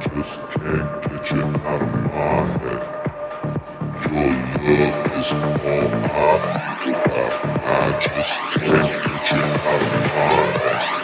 just can't get you out of my head. Your love is all I think about. I just can't get you out of my head.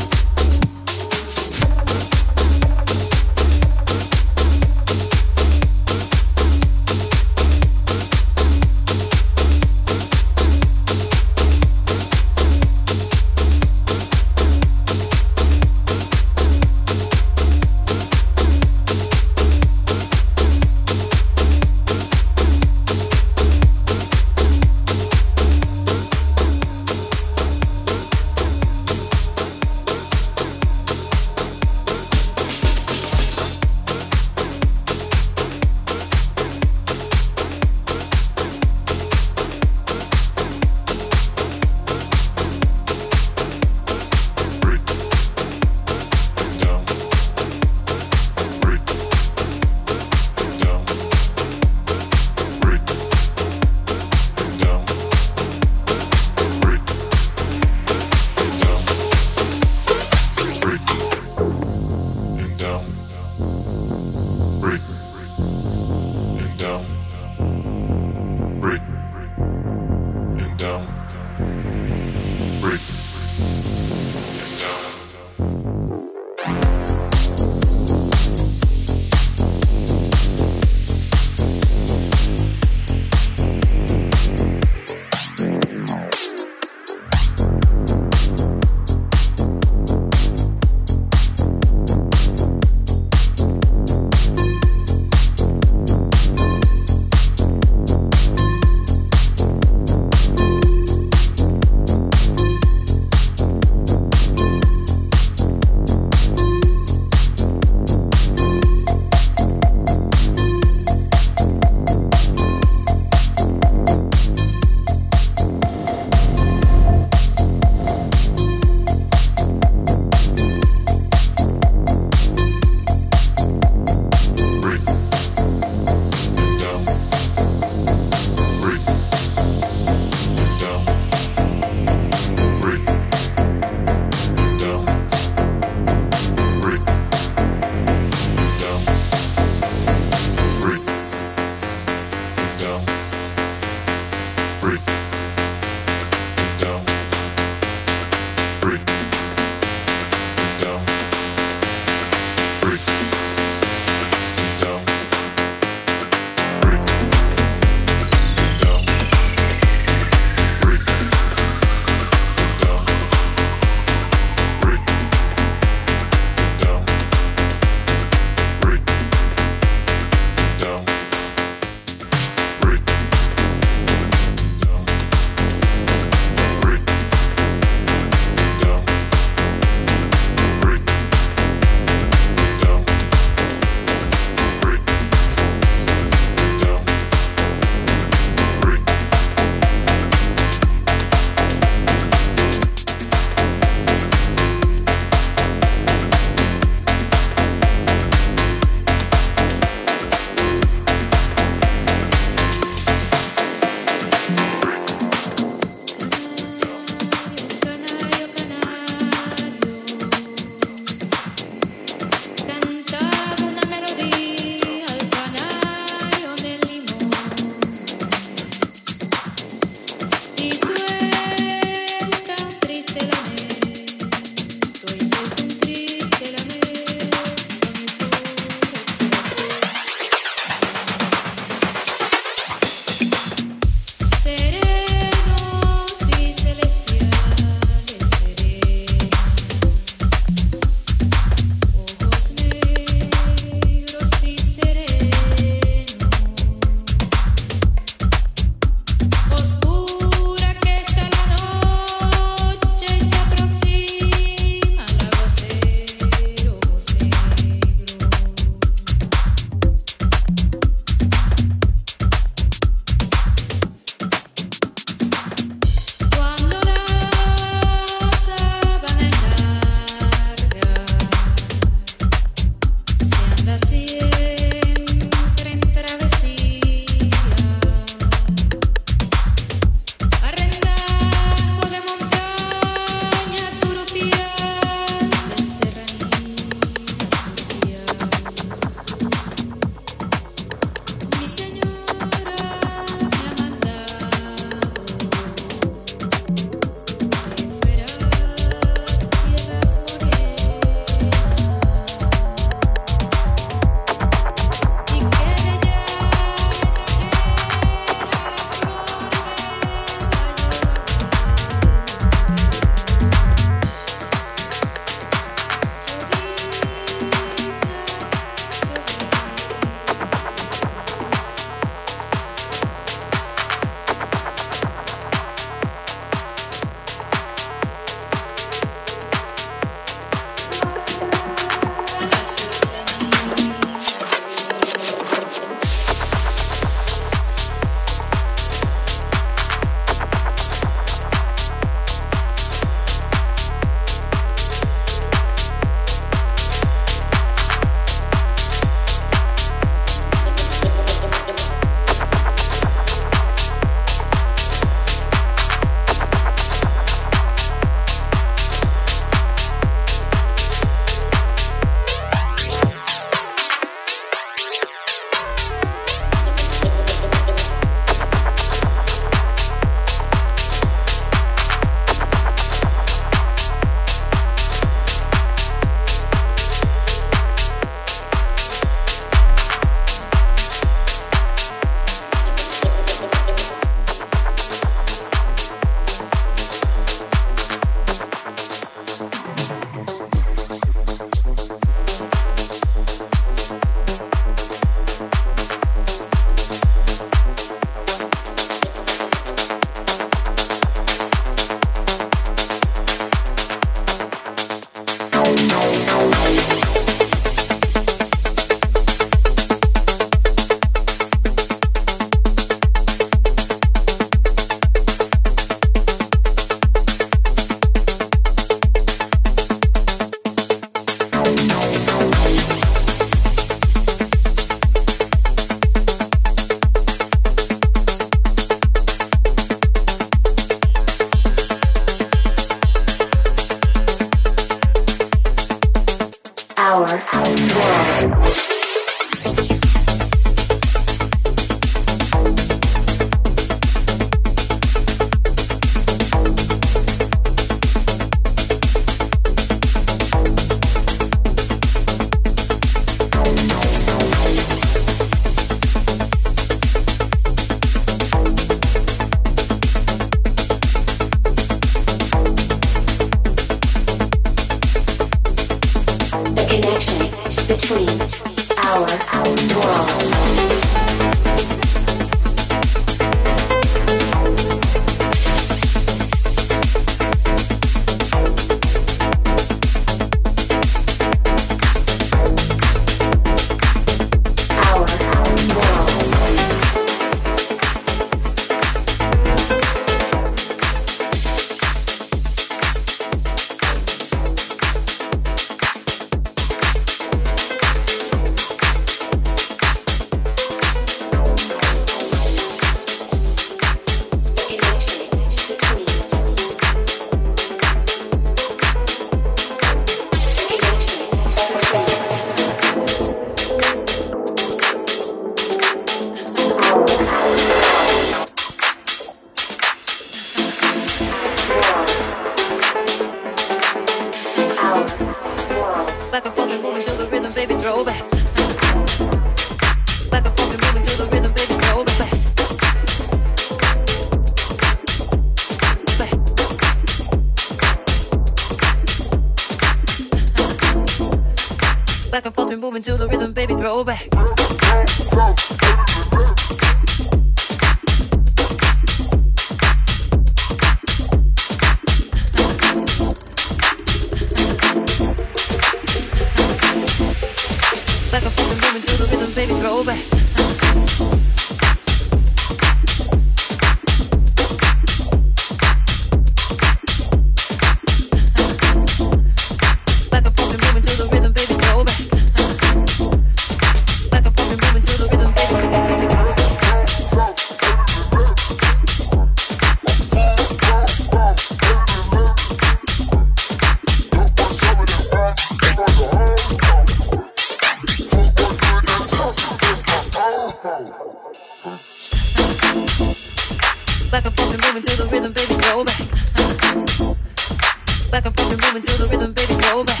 Back and forth and moving to the rhythm, baby, go back.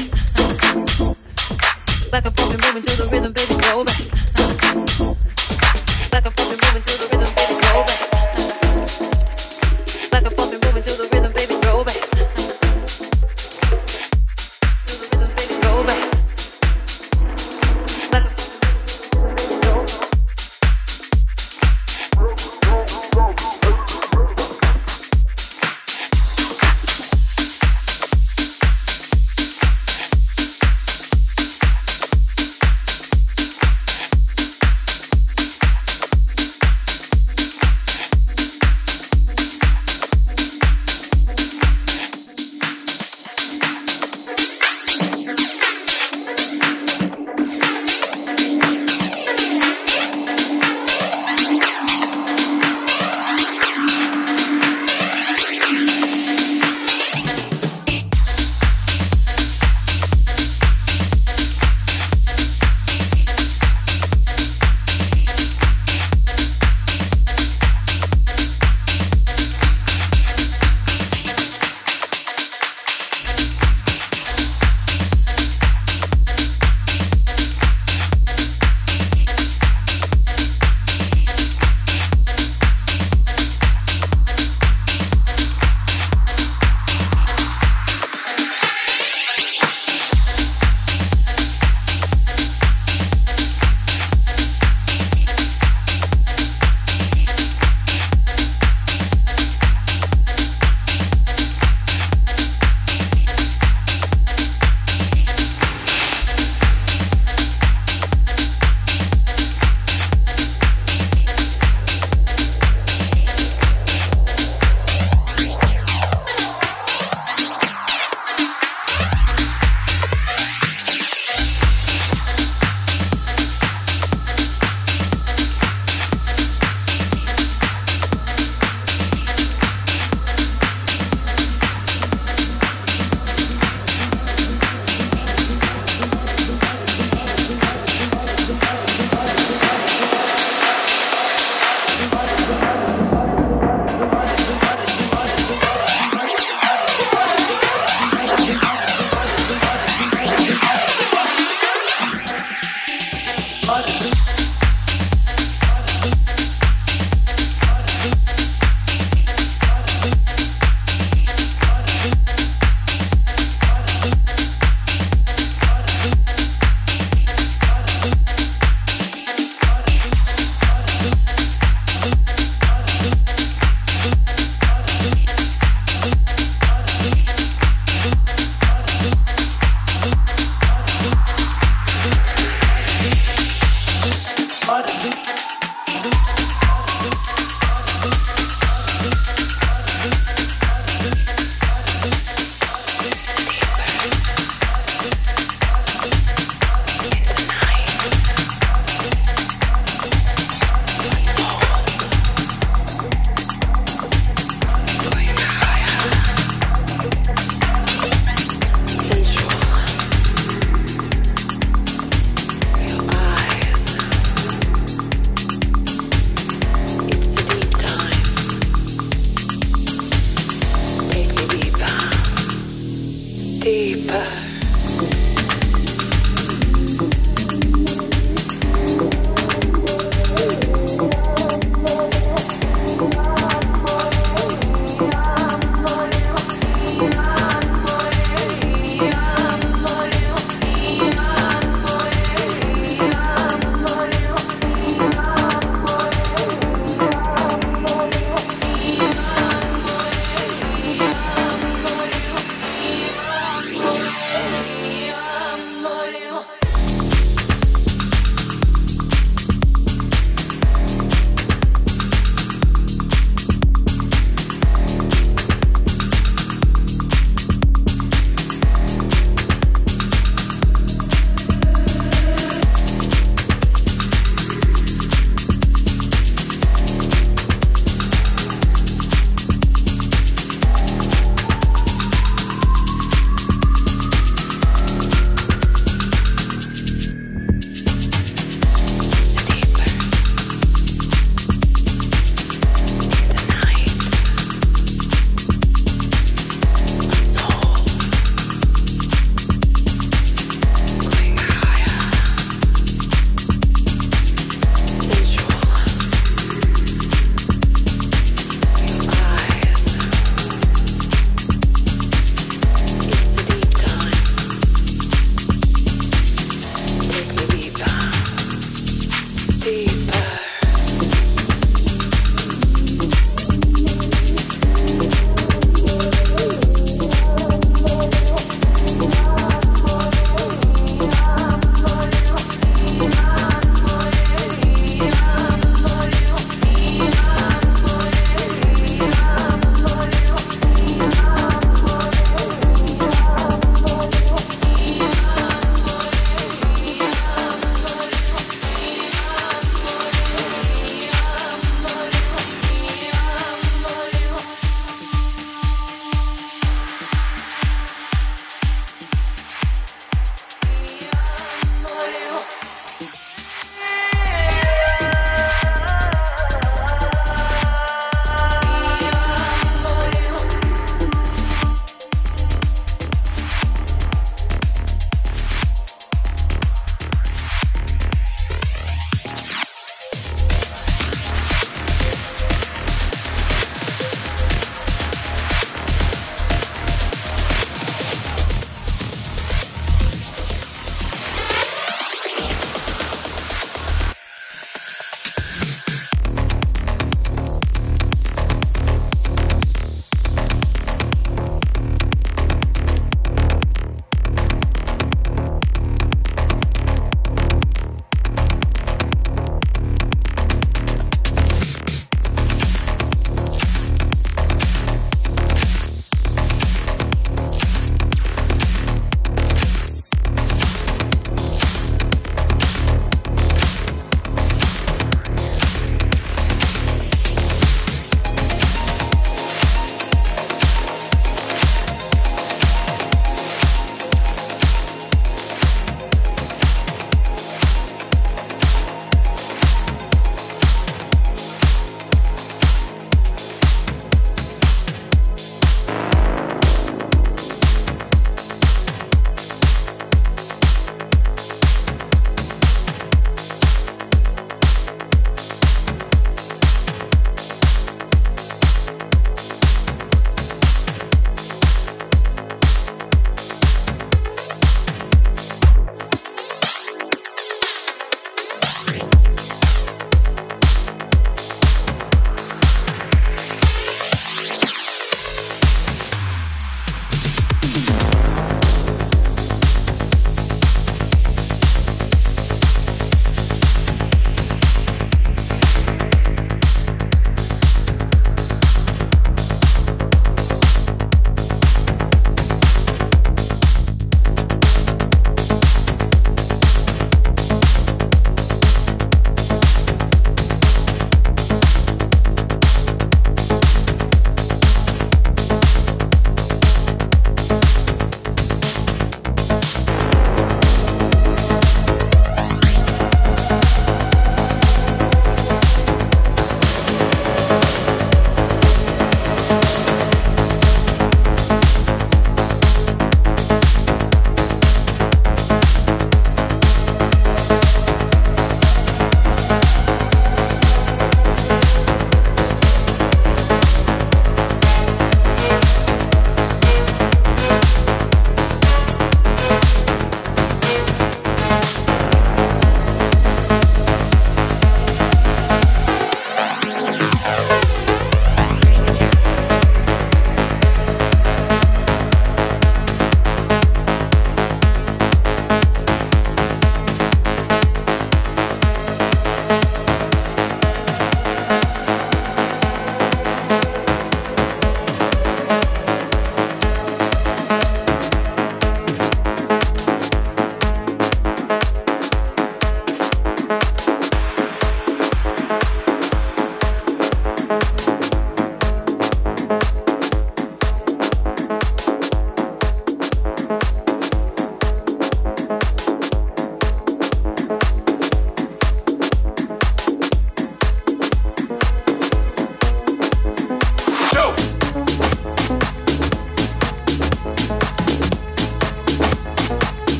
Back and forth and moving to the rhythm, baby, go back. Back and forth and moving to the rhythm, baby, go back. Back and forth and moving to the rhythm.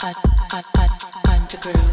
Underground.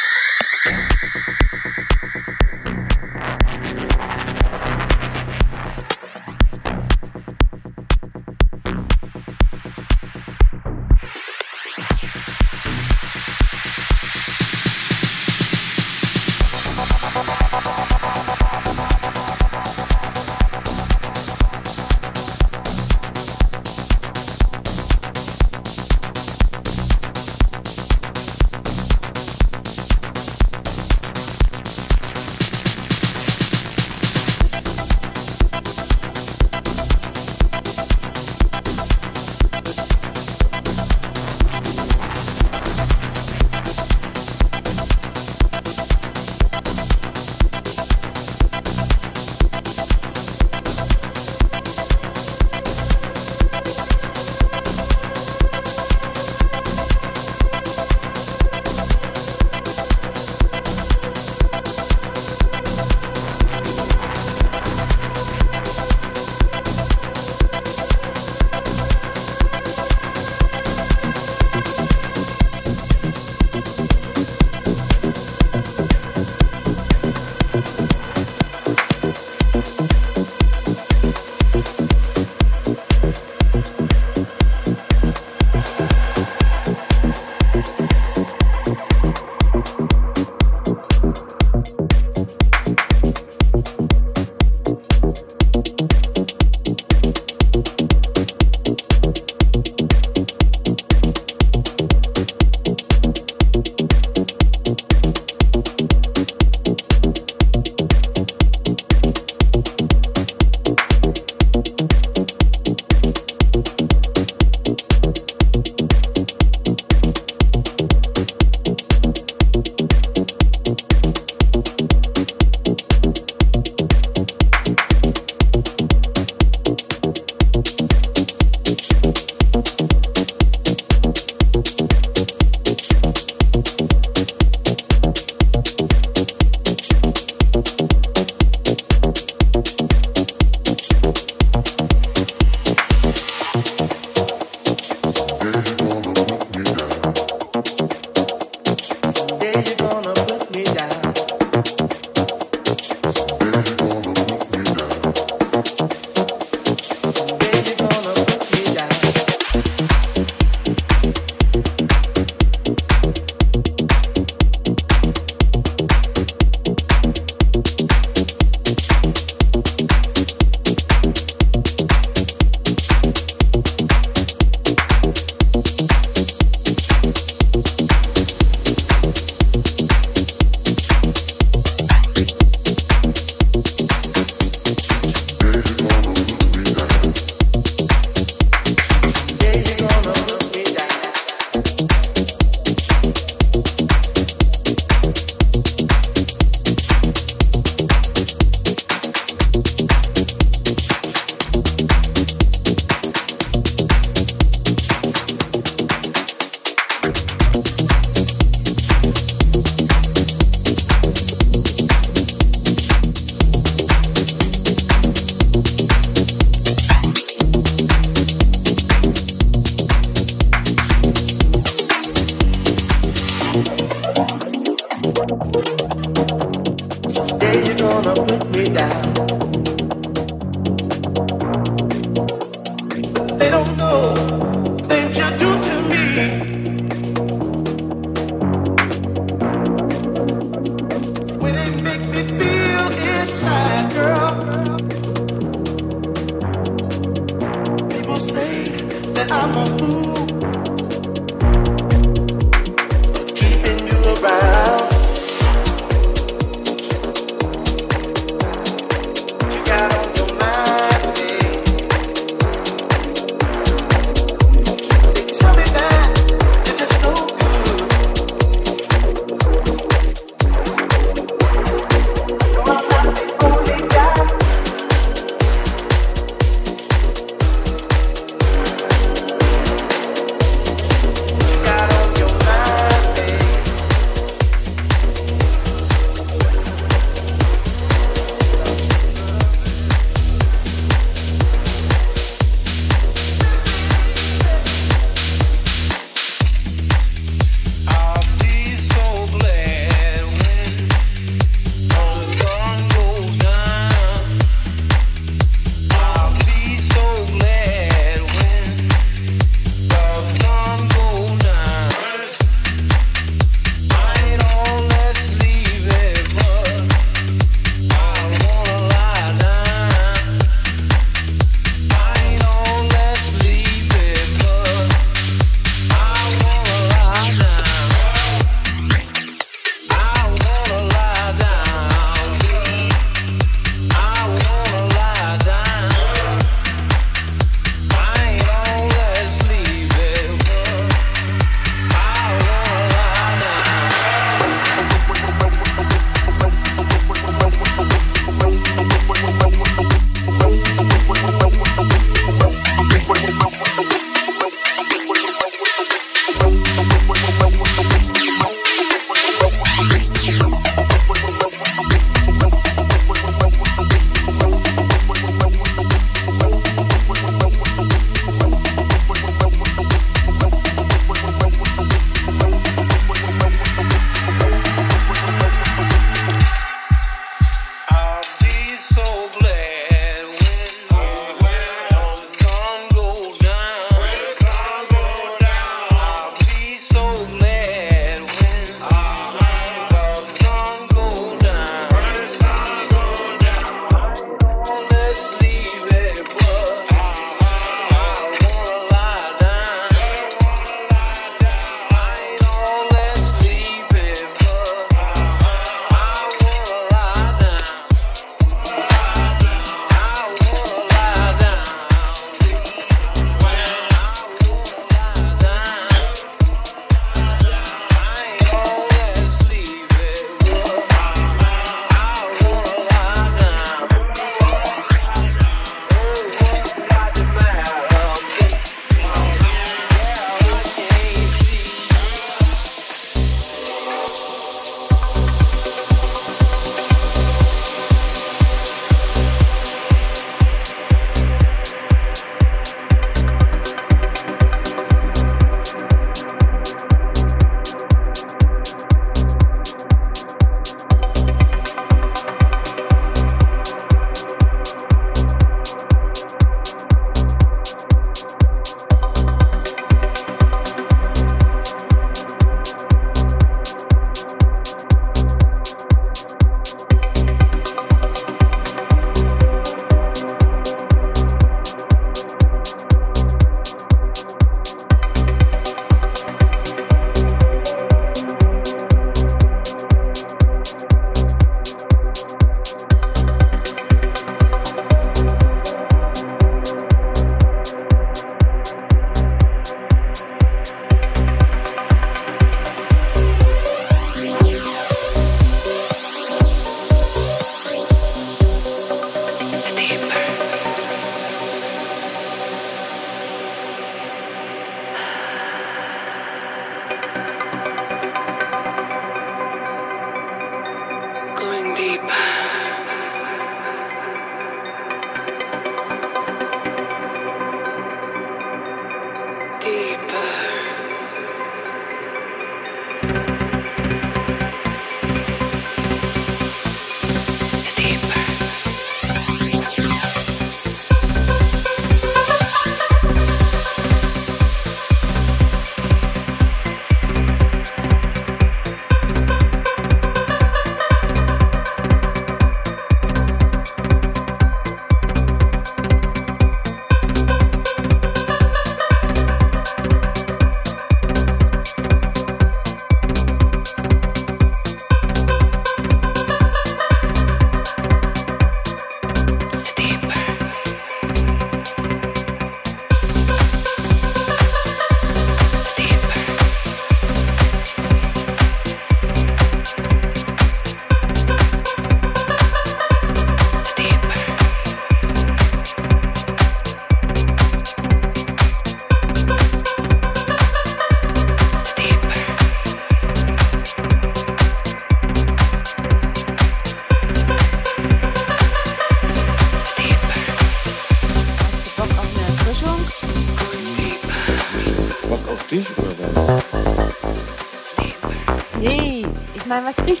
Was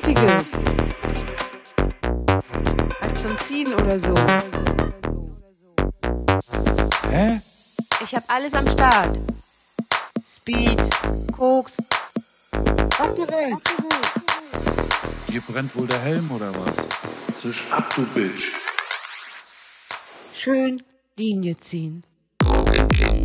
zum Ziehen oder so. Hä? Ich hab alles am Start. Speed, Koks. Was du willst. Dir brennt wohl der Helm oder was? Zisch ab, du Bitch. Schön Linie ziehen. Speed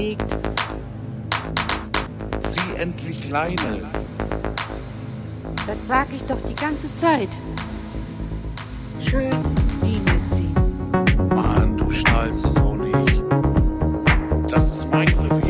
überlegt? Zieh endlich Leine. Das sag ich doch die ganze Zeit. Schön Linie ziehen. Mann, du schnallst das auch nicht. Das ist mein Revier.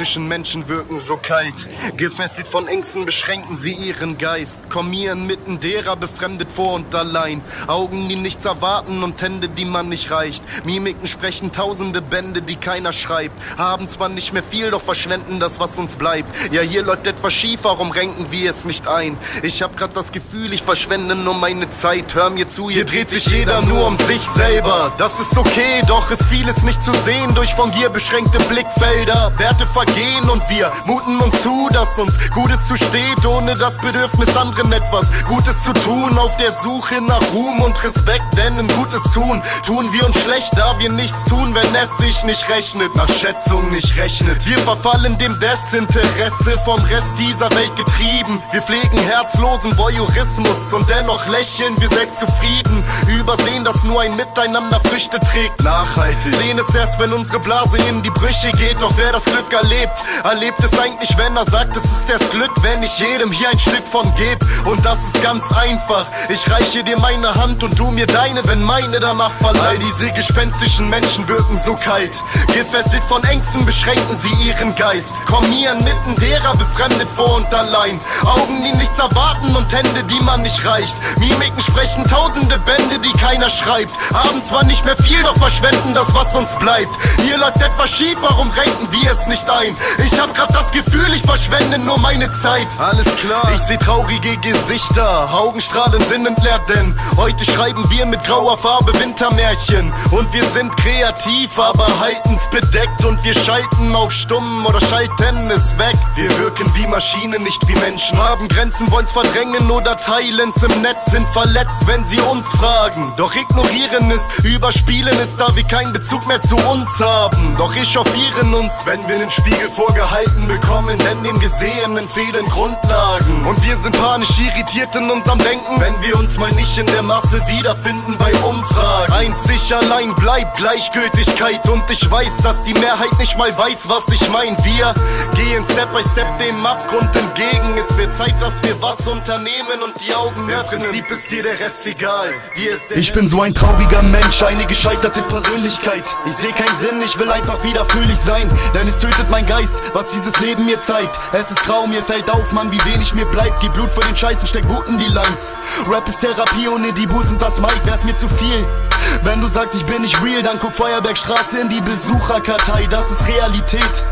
Gespenstischen Menschen wirken so kalt. Gefesselt von Ängsten beschränken sie ihren Geist. Kommieren mitten derer befremdet vor und allein. Augen, die nichts erwarten und Hände, die man nicht reicht. Mimiken sprechen tausende Bände, die keiner schreibt. Haben zwar nicht mehr viel, doch verschwenden das, was uns bleibt. Ja, hier läuft etwas schief, warum renken wir es nicht ein? Ich hab grad das Gefühl, ich verschwende nur meine Zeit. Hör mir zu, hier dreht sich jeder nur um sich selber. Das ist okay, doch ist vieles nicht zu sehen durch von Gier beschränkte Blickfelder. Werte vergehen und wir muten uns zu, dass uns Gutes zusteht, ohne das Bedürfnis anderen etwas Gutes zu tun. Auf der Suche nach Ruhm und Respekt, denn ein Gutes tun, tun wir uns schlecht, da wir nichts tun, wenn es sich nicht rechnet, nach Schätzung nicht rechnet. Wir verfallen dem Desinteresse vom Rest dieser Welt getrieben. Wir pflegen herzlosen Voyeurismus und dennoch lächeln wir selbst zufrieden. Übersehen, dass nur ein Miteinander Früchte trägt. Nachhaltig. Sehen es erst, wenn unsere Blase in die Brüche geht. Doch wer das Glück erlebt, erlebt es eigentlich, wenn er sagt, es ist erst Glück, wenn ich jedem hier ein Stück von geb. Und das ist ganz einfach. Ich reiche dir meine Hand und du mir deine, wenn meine danach verlangt. All diese gespenstischen Menschen wirken so kalt. Gefesselt von Ängsten beschränken sie ihren Geist. Kommieren mitten derer befremdet vor und allein. Augen, die nichts erwarten und Hände, die man nicht reicht. Mimiken sprechen tausende Bände, die keiner schreibt. Haben zwar nicht mehr viel, doch verschwenden das, was uns bleibt. Hier läuft etwas schief, warum renken wir es nicht ein? Ich hab grad das Gefühl, ich verschwende nur meine Zeit. Alles klar, ich seh traurige Gesichter, Augenstrahlen sind entleert, denn heute schreiben wir mit grauer Farbe Wintermärchen. Und wir sind kreativ, aber halten's bedeckt und wir schalten auf stumm oder schalten es weg. Wir wirken wie Maschinen, nicht wie Menschen. Haben Grenzen, wollen's verdrängen oder teilen's im Netz, sind verletzt, wenn sie uns fragen. Doch ignorieren es, überspielen es, da wir keinen Bezug mehr zu uns haben. Doch echauffieren uns, wenn wir den Spiegel vorgehalten bekommen, denn dem Gesehenen fehlen Grundlagen. Und wir sind panisch irritiert in unserem Denken, wenn wir uns mal nicht in der Masse wiederfinden bei Umfragen. Einzig allein bleibt Gleichgültigkeit und ich weiß, dass die Mehrheit nicht mal weiß, was ich mein. Wir gehen Step by Step dem Abgrund entgegen. Es wird Zeit, dass wir was unternehmen und die Augen öffnen. Im Prinzip ist dir der Rest egal. Dir ist der Ich bin so ein trauriger Mensch, eine gescheiterte Persönlichkeit. Ich sehe keinen Sinn, ich will einfach wieder fröhlich sein. Denn es tötet mein Geist, was dieses Leben mir zeigt. Es ist grau, mir fällt auf, Mann, wie wenig mir bleibt. Gib Blut für den Scheiß und steck Wut in die Lines. Rap ist Therapie, ohne die Busen das Mic wär's mir zu viel. Wenn du sagst, ich bin nicht real, dann guck Feuerbergstraße in die Besucherkartei, das ist Realität.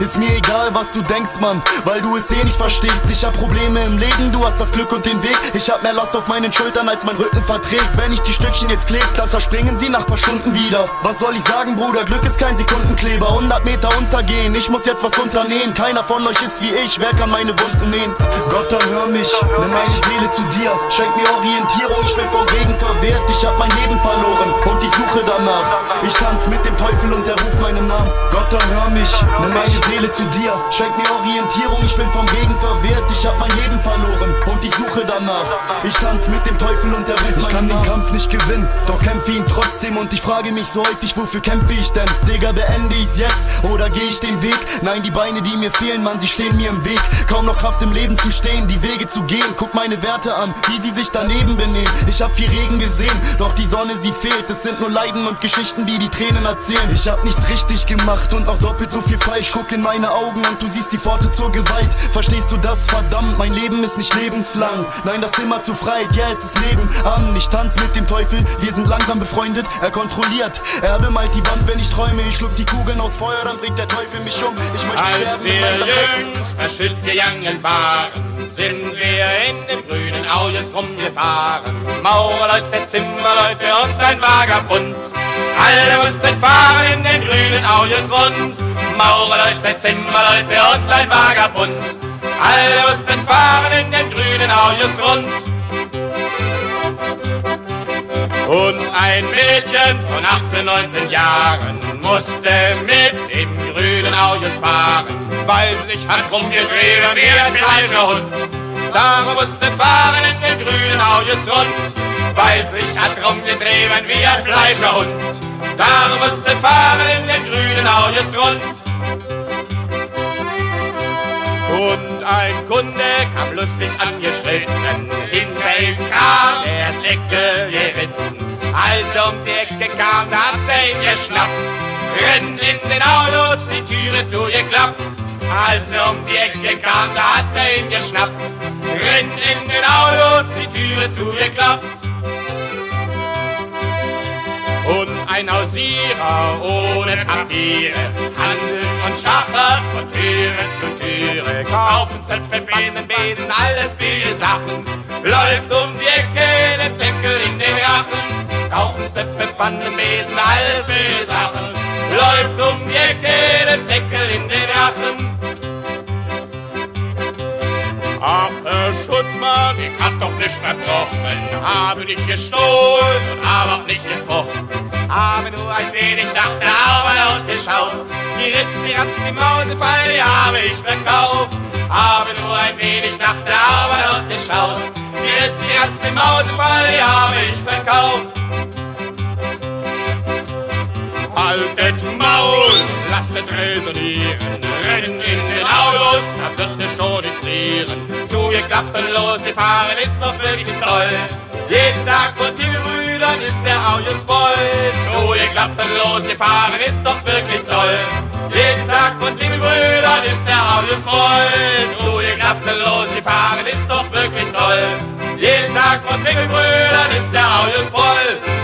Ist mir egal, was du denkst, Mann, weil du es eh nicht verstehst. Ich hab Probleme im Leben, du hast das Glück und den Weg. Ich hab mehr Last auf meinen Schultern, als mein Rücken verträgt. Wenn ich die Stückchen jetzt kleb, dann zerspringen sie nach paar Stunden wieder. Was soll ich sagen, Bruder? Glück ist kein Sekundenkleber. 100 Meter untergehen, ich muss jetzt was unternehmen. Keiner von euch ist wie ich, wer kann meine Wunden nähen? Gott, dann hör mich, nimm meine Seele zu dir. Schenk mir Orientierung, ich bin vom Regen verwehrt. Ich hab mein Leben verloren und ich suche danach. Ich tanz mit dem Teufel und der ruft meinen Namen. Gott, dann hör mich, nimm meine Seele zu dir. Schenk mir Orientierung, ich bin vom Regen verwehrt. Ich hab mein Leben verloren und ich suche danach. Ich tanz mit dem Teufel und der ruft Ich kann den Kampf nicht gewinnen, doch kämpfe ihn trotzdem. Und ich frage mich so häufig, wofür kämpfe ich denn? Digga, beende ich's jetzt oder gehe ich den Weg? Nein, die Beine, die mir fehlen, Mann, sie stehen mir im Weg. Kaum noch Kraft im Leben zu stehen, die Wege zu gehen. Guck meine Werte an, wie sie sich daneben benehmen. Ich hab viel Regen gesehen, doch die Sonne, sie fehlt. Es sind nur Leiden und Geschichten, die die Tränen erzählen. Ich hab nichts richtig gemacht und auch doppelt so viel falsch. Guck in meine Augen und du siehst die Pforte zur Gewalt. Verstehst du das? Verdammt, mein Leben ist nicht lebenslang. Nein, das immer zu Freiheit, ja, es ist Leben an. Ich tanz mit dem Teufel, wir sind langsam befreundet. Er kontrolliert, er bemalt die Wand, wenn ich träume. Ich schluck die Kugeln aus Feuer, dann bringt der Teufel mich um. Ich möchte Als sterben mit wir jüngst verschütt gegangen waren, sind wir in dem grünen Auges rumgefahren. Maurerleute, Zimmerleute und ein Vagabund. Alle mussten fahren in den grünen Auges rund. Maurerleute, Zimmerleute und ein Vagabund. Alle mussten fahren in den grünen Auges rund. Und ein Mädchen von 18, 19 Jahren musste mit dem grünen Auges fahren, weil sie sich hat rumgedreht wie ein Fleischerhund. Darum musste fahren in den grünen Auges rund, weil sie sich hat rumgedreht wie ein Fleischerhund. Darum musste fahren in den grünen Auges rund. Und ein Kunde kam lustig angeschritten, hinter ihm kam der Lecke geritten. Als um die Ecke kam, da hat er ihn geschnappt. Renn in den Autos, die Türe zugeklappt. Als er um die Ecke kam, da hat er ihn geschnappt. Renn in den Autos, die Türe zugeklappt. Und ein Hausierer ohne Papiere handelt und schachert von Türe zu Türe. Kaufen Zöpfe, Besen, Besen, alles billige Sachen. Läuft um die Ecke, den Deckel in den Rachen. Kaufen Stöpfe, Pfannen, Besen, alles billige Sachen. Läuft um die Ecke, den Deckel in den Rachen. Ach, Herr Schutzmann, ich hab doch nicht verbrochen, habe nicht gestohlen und habe auch nicht gefochten, habe nur ein wenig nach der Arbeit ausgeschaut. Die Ritz, die Ratz, die Mausefall, die habe ich verkauft, habe nur ein wenig nach der Arbeit ausgeschaut. Die Ritz, die Ratz, die Mausefall, die habe ich verkauft. Haltet Maul, lasst resonieren, rennen in den Autos, da wird es schon nicht frieren. Zugeklappen los, die fahren ist doch wirklich toll. Jeden Tag von Timmelbrüdern ist der Autos voll. Zugeklappen los, die fahren ist doch wirklich toll. Jeden Tag von Timmelbrüdern ist der Autos voll. Zugeklappen los, die fahren ist doch wirklich toll. Jeden Tag von Timmelbrüdern ist der Autos voll.